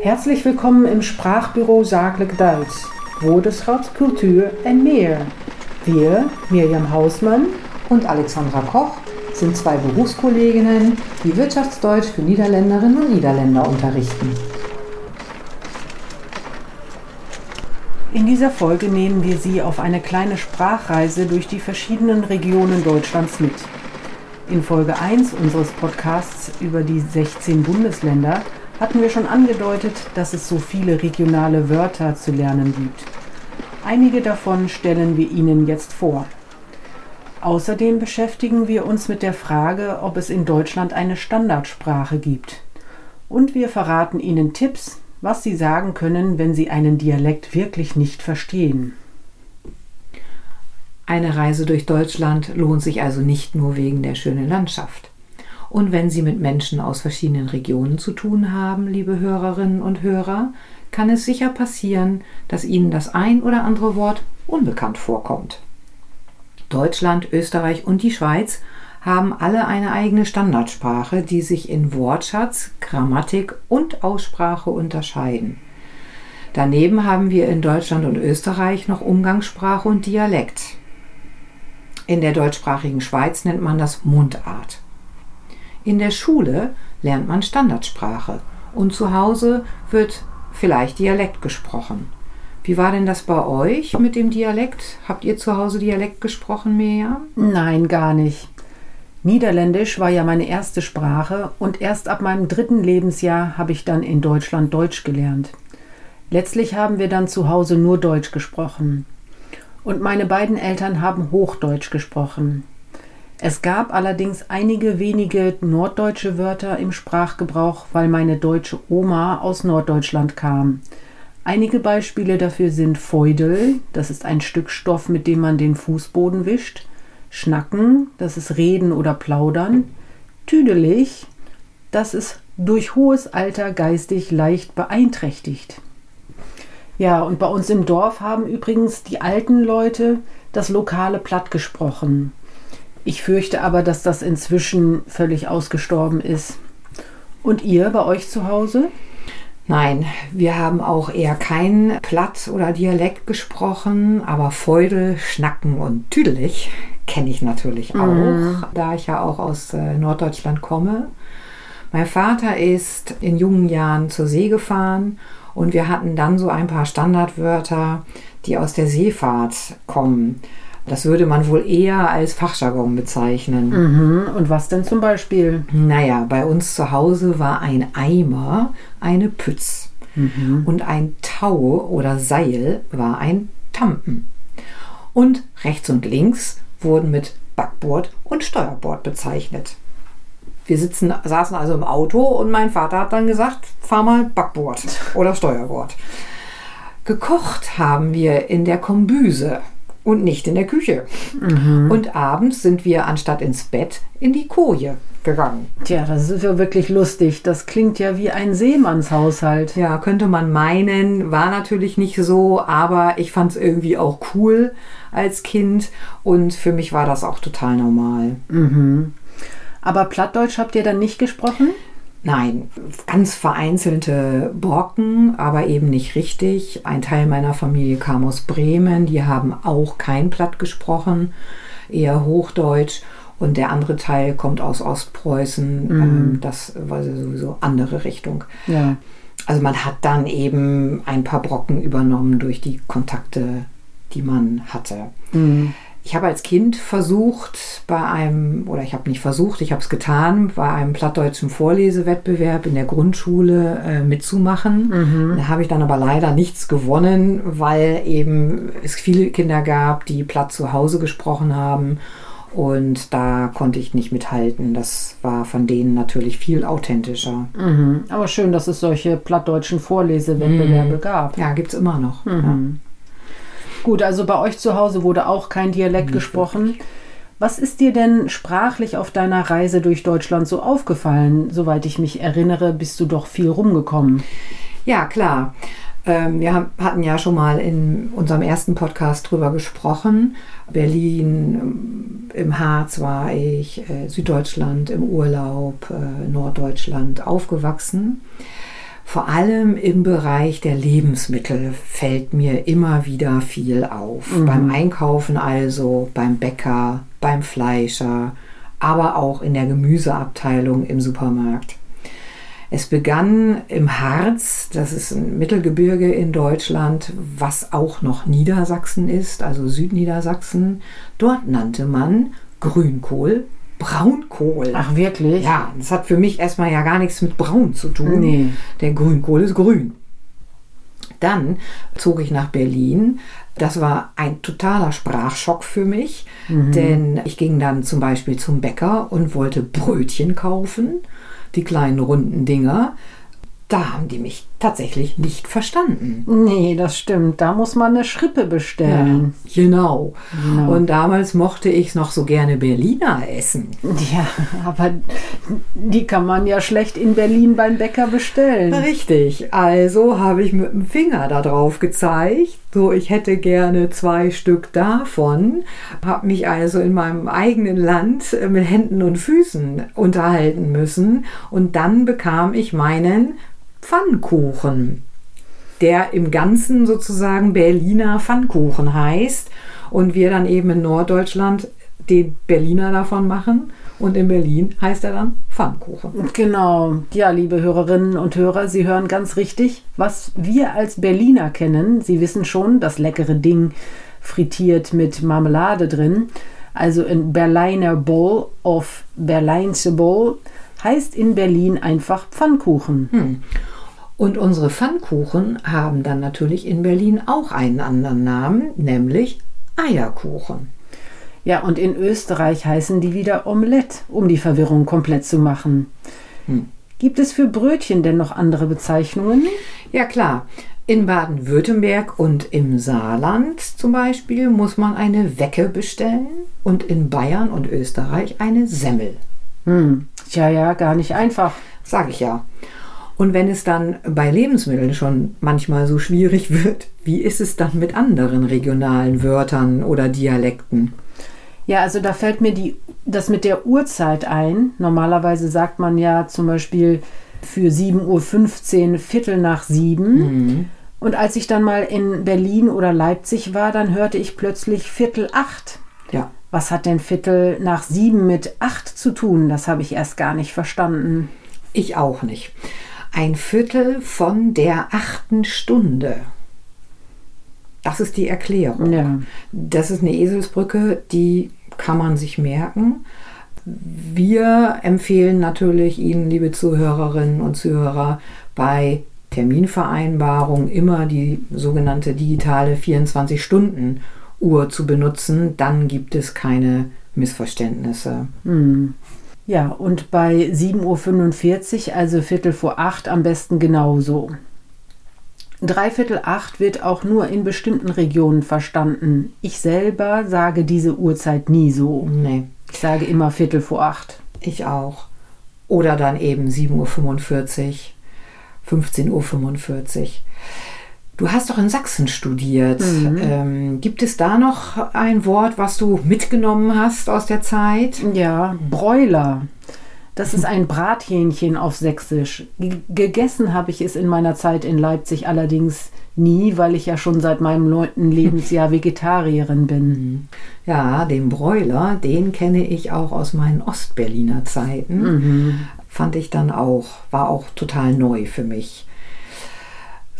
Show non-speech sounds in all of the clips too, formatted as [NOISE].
Herzlich willkommen im Sprachbüro Zakelijk Duits. Woordenschat, Kultur en meer. Wir, Mirjam Hausmann und Alexandra Koch, sind zwei Berufskolleginnen, die Wirtschaftsdeutsch für Niederländerinnen und Niederländer unterrichten. In dieser Folge nehmen wir Sie auf eine kleine Sprachreise durch die verschiedenen Regionen Deutschlands mit. In Folge 1 unseres Podcasts über die 16 Bundesländer hatten wir schon angedeutet, dass es so viele regionale Wörter zu lernen gibt. Einige davon stellen wir Ihnen jetzt vor. Außerdem beschäftigen wir uns mit der Frage, ob es in Deutschland eine Standardsprache gibt. Und wir verraten Ihnen Tipps, was Sie sagen können, wenn Sie einen Dialekt wirklich nicht verstehen. Eine Reise durch Deutschland lohnt sich also nicht nur wegen der schönen Landschaft. Und wenn Sie mit Menschen aus verschiedenen Regionen zu tun haben, liebe Hörerinnen und Hörer, kann es sicher passieren, dass Ihnen das ein oder andere Wort unbekannt vorkommt. Deutschland, Österreich und die Schweiz haben alle eine eigene Standardsprache, die sich in Wortschatz, Grammatik und Aussprache unterscheiden. Daneben haben wir in Deutschland und Österreich noch Umgangssprache und Dialekt. In der deutschsprachigen Schweiz nennt man das Mundart. In der Schule lernt man Standardsprache und zu Hause wird vielleicht Dialekt gesprochen. Wie war denn das bei euch mit dem Dialekt? Habt ihr zu Hause Dialekt gesprochen, Mirjam? Nein, gar nicht. Niederländisch war ja meine erste Sprache und erst ab meinem dritten Lebensjahr habe ich dann in Deutschland Deutsch gelernt. Letztlich haben wir dann zu Hause nur Deutsch gesprochen. Und meine beiden Eltern haben Hochdeutsch gesprochen. Es gab allerdings einige wenige norddeutsche Wörter im Sprachgebrauch, weil meine deutsche Oma aus Norddeutschland kam. Einige Beispiele dafür sind Feudel, das ist ein Stück Stoff, mit dem man den Fußboden wischt, Schnacken, das ist Reden oder Plaudern, Tüdelig, das ist durch hohes Alter geistig leicht beeinträchtigt. Ja, und bei uns im Dorf haben übrigens die alten Leute das lokale Platt gesprochen. Ich fürchte aber, dass das inzwischen völlig ausgestorben ist. Und ihr bei euch zu Hause? Nein, wir haben auch eher kein Platt oder Dialekt gesprochen, aber Feudel, Schnacken und Tüdelig kenne ich natürlich auch, mhm. da ich ja auch aus äh, Norddeutschland komme. Mein Vater ist in jungen Jahren zur See gefahren und wir hatten dann so ein paar Standardwörter, die aus der Seefahrt kommen. Das würde man wohl eher als Fachjargon bezeichnen. Mhm. Und was denn zum Beispiel? Naja, bei uns zu Hause war ein Eimer eine Pütz. Mhm. Und ein Tau oder Seil war ein Tampen. Und rechts und links wurden mit Backbord und Steuerbord bezeichnet. Wir sitzen, saßen also im Auto und mein Vater hat dann gesagt, fahr mal Backbord oder Steuerbord. Gekocht haben wir in der Kombüse und nicht in der Küche. Mhm. Und abends sind wir anstatt ins Bett in die Koje gegangen. Tja, das ist ja wirklich lustig. Das klingt ja wie ein Seemannshaushalt. Ja, könnte man meinen. War natürlich nicht so, aber ich fand es irgendwie auch cool als Kind und für mich war das auch total normal. Mhm. Aber Plattdeutsch habt ihr dann nicht gesprochen? Nein, ganz vereinzelte Brocken, aber eben nicht richtig. Ein Teil meiner Familie kam aus Bremen, die haben auch kein Platt gesprochen, eher Hochdeutsch. Und der andere Teil kommt aus Ostpreußen. Mhm. Ähm, das war sowieso andere Richtung. Ja. Also man hat dann eben ein paar Brocken übernommen durch die Kontakte, die man hatte. Mhm. Ich habe als Kind versucht, bei einem, oder ich habe nicht versucht, ich habe es getan, bei einem plattdeutschen Vorlesewettbewerb in der Grundschule äh, mitzumachen. Mhm. Da habe ich dann aber leider nichts gewonnen, weil eben es viele Kinder gab, die platt zu Hause gesprochen haben. Und da konnte ich nicht mithalten. Das war von denen natürlich viel authentischer. Mhm. Aber schön, dass es solche plattdeutschen Vorlesewettbewerbe mhm. gab. Ja, gibt es immer noch. Mhm. Ja. Gut, also bei euch zu Hause wurde auch kein Dialekt gesprochen. Was ist dir denn sprachlich auf deiner Reise durch Deutschland so aufgefallen? Soweit ich mich erinnere, bist du doch viel rumgekommen. Ja, klar. Ähm, wir hatten ja schon mal in unserem ersten Podcast drüber gesprochen. Berlin, ähm, im Harz war ich, äh, Süddeutschland im Urlaub, äh, Norddeutschland aufgewachsen. Vor allem im Bereich der Lebensmittel fällt mir immer wieder viel auf. Mhm. Beim Einkaufen also, beim Bäcker, beim Fleischer, aber auch in der Gemüseabteilung im Supermarkt. Es begann im Harz, das ist ein Mittelgebirge in Deutschland, was auch noch Niedersachsen ist, also Südniedersachsen. Dort nannte man Grünkohl Braunkohl. Ach, wirklich? Ja, das hat für mich erstmal ja gar nichts mit braun zu tun. Nee. Der Grünkohl ist grün. Dann zog ich nach Berlin. Das war ein totaler Sprachschock für mich, denn ich ging dann zum Beispiel zum Bäcker und wollte Brötchen kaufen, die kleinen runden Dinger. Da haben die mich tatsächlich nicht verstanden. Nee, das stimmt. Da muss man eine Schrippe bestellen. Genau. Genau. Und damals mochte ich noch so gerne Berliner essen. Ja. aber die kann man ja schlecht in Berlin beim Bäcker bestellen. Richtig, also habe ich mit dem Finger da drauf gezeigt, so ich hätte gerne zwei Stück davon, habe mich also in meinem eigenen Land äh, mit Händen und Füßen unterhalten müssen und dann bekam ich meinen Pfannkuchen, der im Ganzen sozusagen Berliner Pfannkuchen heißt und wir dann eben in Norddeutschland den Berliner davon machen und in Berlin heißt er dann Pfannkuchen. Genau. Ja, liebe Hörerinnen und Hörer, Sie hören ganz richtig, was wir als Berliner kennen. Sie wissen schon, das leckere Ding frittiert mit Marmelade drin. Also ein Berliner Bowl of Berleinse Bowl heißt in Berlin einfach Pfannkuchen. Und unsere Pfannkuchen haben dann natürlich in Berlin auch einen anderen Namen, nämlich Eierkuchen. Ja, und in Österreich heißen die wieder Omelette, um die Verwirrung komplett zu machen. Gibt es für Brötchen denn noch andere Bezeichnungen? Ja klar, in Baden-Württemberg und im Saarland zum Beispiel muss man eine Wecke bestellen und in Bayern und Österreich eine Semmel. Hm, tja, ja, gar nicht einfach. Sag ich ja. Und wenn es dann bei Lebensmitteln schon manchmal so schwierig [LAUGHS] wird, wie ist es dann mit anderen regionalen Wörtern oder Dialekten? Ja, also da fällt mir die, das mit der Uhrzeit ein. Normalerweise sagt man ja zum Beispiel für 7.15 Uhr Viertel nach sieben. Und als ich dann mal in Berlin oder Leipzig war, dann hörte ich plötzlich Viertel acht. Ja, Was hat denn Viertel nach sieben mit acht zu tun? Das habe ich erst gar nicht verstanden. ich auch nicht. Ein Viertel von der achten Stunde. Das ist die Erklärung. Ja. Das ist eine Eselsbrücke, die kann man sich merken. Wir empfehlen natürlich Ihnen, liebe Zuhörerinnen und Zuhörer, bei Terminvereinbarung immer die sogenannte digitale 24-Stunden-Uhr zu benutzen. Dann gibt es keine Missverständnisse. Ja, und bei 7.45 Uhr, also Viertel vor acht, am besten genauso. Dreiviertel acht wird auch nur in bestimmten Regionen verstanden. Ich selber sage diese Uhrzeit nie so. Nee, Ich sage immer Viertel vor acht. ich auch. Oder dann eben 7.45 Uhr, 15.45 Uhr. Du hast doch in Sachsen studiert. Ähm, gibt es da noch ein Wort, was du mitgenommen hast aus der Zeit? Ja, Bräuler. Das ist ein Brathähnchen auf Sächsisch. G gegessen habe ich es in meiner Zeit in Leipzig allerdings nie, weil ich ja schon seit meinem neunten [LAUGHS] Lebensjahr Vegetarierin bin. Ja, den Bräuler, den kenne ich auch aus meinen Ostberliner Zeiten. Fand ich dann auch, war auch total neu für mich.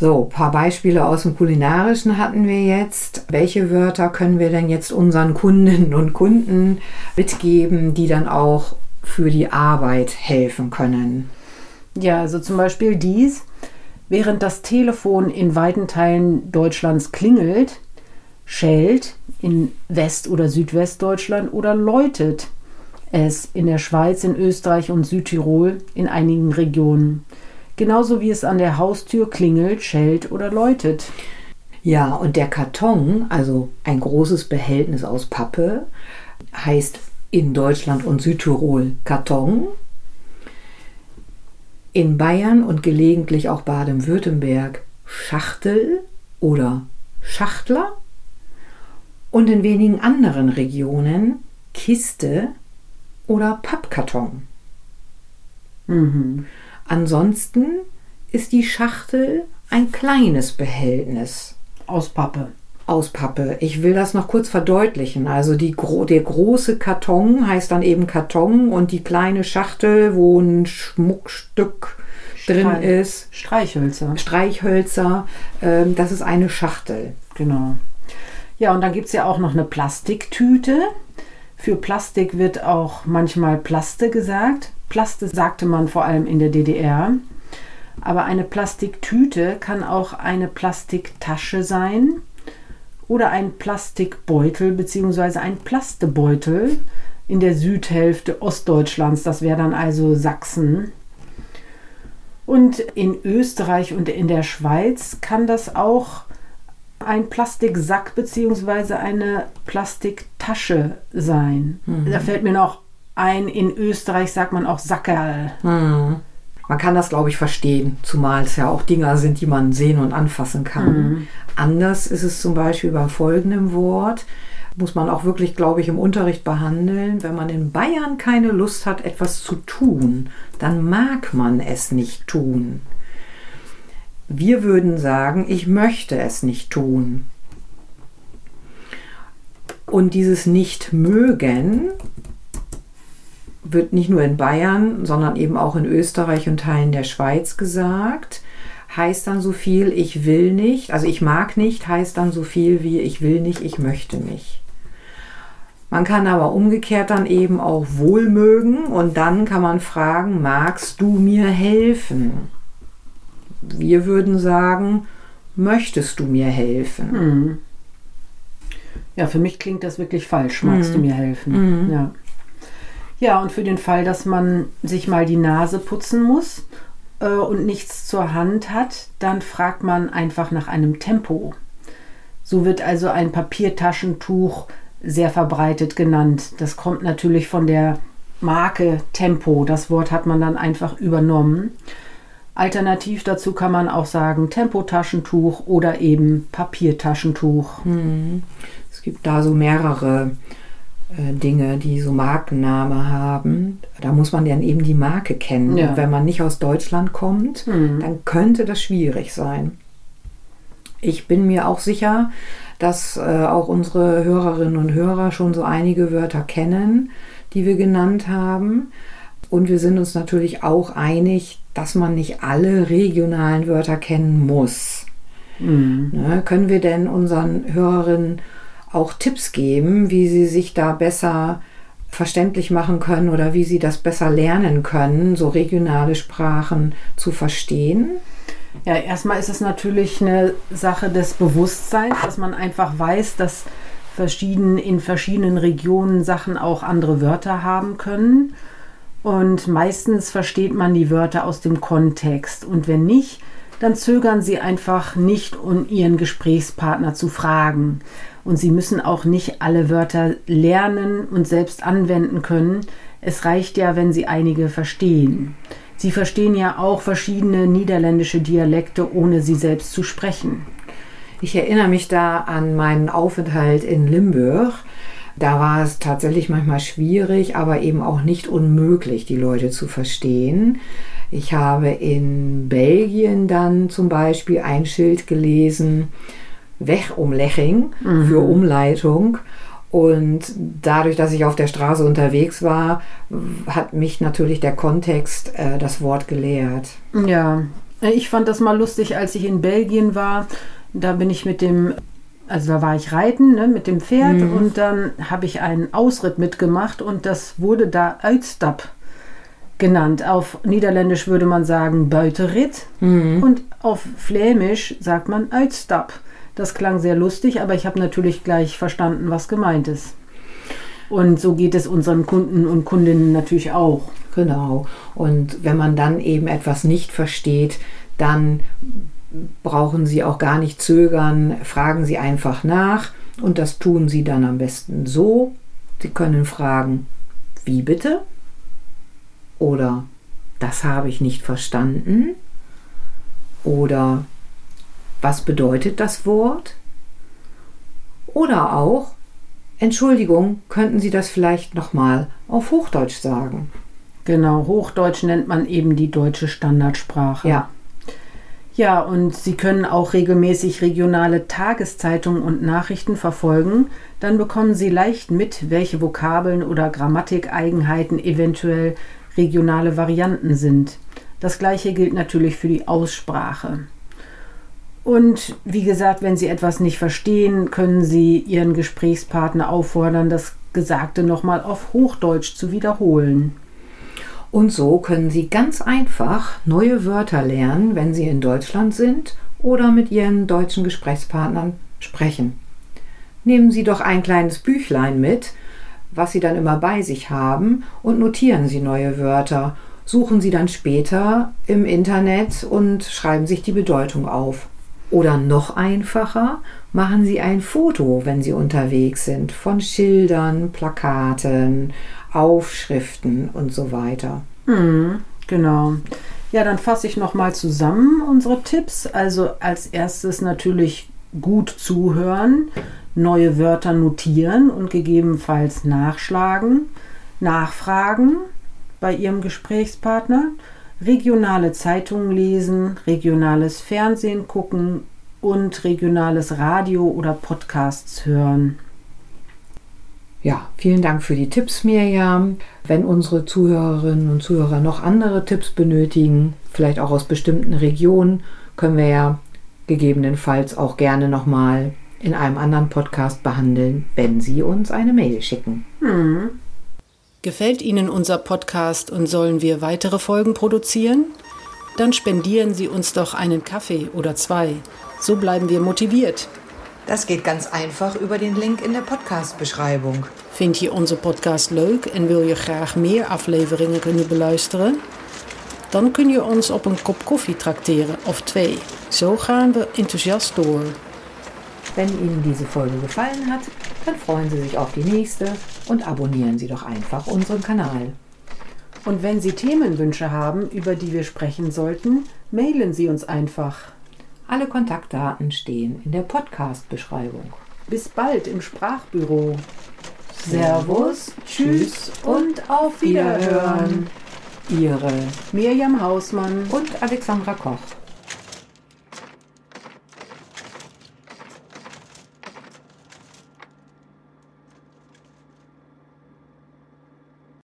So, ein paar Beispiele aus dem Kulinarischen hatten wir jetzt. Welche Wörter können wir denn jetzt unseren Kundinnen und Kunden mitgeben, die dann auch für die Arbeit helfen können? Ja, also zum Beispiel dies. Während das Telefon in weiten Teilen Deutschlands klingelt, schellt in West- oder Südwestdeutschland oder läutet es in der Schweiz, in Österreich und Südtirol in einigen Regionen. Genauso wie es an der Haustür klingelt, schellt oder läutet. Ja, und der Karton, also ein großes Behältnis aus Pappe, heißt in Deutschland und Südtirol Karton. In Bayern und gelegentlich auch Baden-Württemberg Schachtel oder Schachtler. Und in wenigen anderen Regionen Kiste oder Pappkarton. Mhm. Ansonsten ist die Schachtel ein kleines Behältnis Aus Pappe. aus Pappe. Ich will das noch kurz verdeutlichen. Also die, der große Karton heißt dann eben Karton und die kleine Schachtel, wo ein Schmuckstück drin Streich- ist, Streichhölzer. Streichhölzer, ähm, das ist eine Schachtel. Genau. Ja, und dann gibt es ja auch noch eine Plastiktüte. Für Plastik wird auch manchmal Plaste gesagt. Plaste sagte man vor allem in der DDR. Aber eine Plastiktüte kann auch eine Plastiktasche sein oder ein Plastikbeutel bzw. ein Plastebeutel in der Südhälfte Ostdeutschlands. Das wäre dann also Sachsen. Und in Österreich und in der Schweiz kann das auch ein Plastiksack bzw. eine Plastiktasche sein. Da fällt mir noch ein, in Österreich sagt man auch Sackerl. Man kann das, glaube ich, verstehen, zumal es ja auch Dinger sind, die man sehen und anfassen kann. Anders ist es zum Beispiel bei folgendem Wort, muss man auch wirklich, glaube ich, im Unterricht behandeln. Wenn man in Bayern keine Lust hat, etwas zu tun, dann mag man es nicht tun. Wir würden sagen, ich möchte es nicht tun. Und dieses Nicht-Mögen wird nicht nur in Bayern, sondern eben auch in Österreich und Teilen der Schweiz gesagt. Heißt dann so viel, ich will nicht, also ich mag nicht, heißt dann so viel wie ich will nicht, ich möchte nicht. Man kann aber umgekehrt dann eben auch wohlmögen und dann kann man fragen, magst du mir helfen? Wir würden sagen, möchtest du mir helfen? Ja, für mich klingt das wirklich falsch. Magst du mir helfen? Ja. Ja, und für den Fall, dass man sich mal die Nase putzen muss äh, und nichts zur Hand hat, dann fragt man einfach nach einem Tempo. So wird also ein Papiertaschentuch sehr verbreitet genannt. Das kommt natürlich von der Marke Tempo. Das Wort hat man dann einfach übernommen. Alternativ dazu kann man auch sagen Tempotaschentuch oder eben Papiertaschentuch. Es gibt da so mehrere Dinge, die so Markenname haben. Da muss man dann eben die Marke kennen. Ja. Und wenn man nicht aus Deutschland kommt, dann könnte das schwierig sein. Ich bin mir auch sicher, dass äh, auch unsere Hörerinnen und Hörer schon so einige Wörter kennen, die wir genannt haben. Und wir sind uns natürlich auch einig, dass man nicht alle regionalen Wörter kennen muss. Ne, können wir denn unseren Hörerinnen auch Tipps geben, wie sie sich da besser verständlich machen können oder wie sie das besser lernen können, so regionale Sprachen zu verstehen? Ja, erstmal ist es natürlich eine Sache des Bewusstseins, dass man einfach weiß, dass verschieden, in verschiedenen Regionen Sachen auch andere Wörter haben können. Und meistens versteht man die Wörter aus dem Kontext. Und wenn nicht, dann zögern sie einfach nicht, um ihren Gesprächspartner zu fragen. Und sie müssen auch nicht alle Wörter lernen und selbst anwenden können. Es reicht ja, wenn sie einige verstehen. Sie verstehen ja auch verschiedene niederländische Dialekte, ohne sie selbst zu sprechen. Ich erinnere mich da an meinen Aufenthalt in Limburg. Da war es tatsächlich manchmal schwierig, aber eben auch nicht unmöglich, die Leute zu verstehen. Ich habe in Belgien dann zum Beispiel ein Schild gelesen, Wegumlegging für Umleitung. Und dadurch, dass ich auf der Straße unterwegs war, hat mich natürlich der Kontext äh, das Wort gelehrt. Ja, ich fand das mal lustig, als ich in Belgien war. Da bin ich mit dem, also da war ich reiten ne, mit dem Pferd und dann habe ich einen Ausritt mitgemacht und das wurde da Uitstap genannt. Auf Niederländisch würde man sagen Beuteritt und auf Flämisch sagt man Uitstap. Das klang sehr lustig, aber ich habe natürlich gleich verstanden, was gemeint ist. Und so geht es unseren Kunden und Kundinnen natürlich auch. Genau. Und wenn man dann eben etwas nicht versteht, dann brauchen Sie auch gar nicht zögern, fragen Sie einfach nach und das tun Sie dann am besten so. Sie können fragen, wie bitte? Oder das habe ich nicht verstanden? Oder was bedeutet das Wort? Oder auch, Entschuldigung, könnten Sie das vielleicht nochmal auf Hochdeutsch sagen? Genau, Hochdeutsch nennt man eben die deutsche Standardsprache. Ja. Ja, und Sie können auch regelmäßig regionale Tageszeitungen und Nachrichten verfolgen. Dann bekommen Sie leicht mit, welche Vokabeln oder Grammatikeigenheiten eventuell regionale Varianten sind. Das gleiche gilt natürlich für die Aussprache. Und wie gesagt, wenn Sie etwas nicht verstehen, können Sie Ihren Gesprächspartner auffordern, das Gesagte nochmal auf Hochdeutsch zu wiederholen. Und so können Sie ganz einfach neue Wörter lernen, wenn Sie in Deutschland sind oder mit Ihren deutschen Gesprächspartnern sprechen. Nehmen Sie doch ein kleines Büchlein mit, was Sie dann immer bei sich haben, und notieren Sie neue Wörter. Suchen Sie dann später im Internet und schreiben sich die Bedeutung auf. Oder noch einfacher, machen Sie ein Foto, wenn Sie unterwegs sind, von Schildern, Plakaten, Aufschriften und so weiter. Mhm, genau. Ja, dann fasse ich nochmal zusammen unsere Tipps. Also als erstes natürlich gut zuhören, neue Wörter notieren und gegebenenfalls nachschlagen, nachfragen bei Ihrem Gesprächspartner, regionale Zeitungen lesen, regionales Fernsehen gucken und regionales Radio oder Podcasts hören. Ja, vielen Dank für die Tipps, Mirjam. Wenn unsere Zuhörerinnen und Zuhörer noch andere Tipps benötigen, vielleicht auch aus bestimmten Regionen, können wir ja gegebenenfalls auch gerne nochmal in einem anderen Podcast behandeln, wenn Sie uns eine Mail schicken. Hm. Gefällt Ihnen unser Podcast und sollen wir weitere Folgen produzieren? Dann spendieren Sie uns doch einen Kaffee oder zwei. So bleiben wir motiviert. Dat geht ganz einfach über den Link in der Podcast-beschrijving. Vind je onze podcast leuk en wil je graag meer afleveringen kunnen beluisteren? Dan kun je ons op een kop koffie trakteren of twee. Zo gaan we enthousiast door. Wenn Ihnen diese Folge gefallen hat, dann freuen Sie sich auf die nächste und abonnieren Sie doch einfach unseren Kanal. Und wenn Sie Themenwünsche haben, über die wir sprechen sollten, mailen Sie uns einfach. Alle Kontaktdaten stehen in der Podcast-Beschreibung. Bis bald im Sprachbüro. Servus, Tschüss und auf Wiederhören. Ihre Mirjam Hausmann und Alexandra Koch.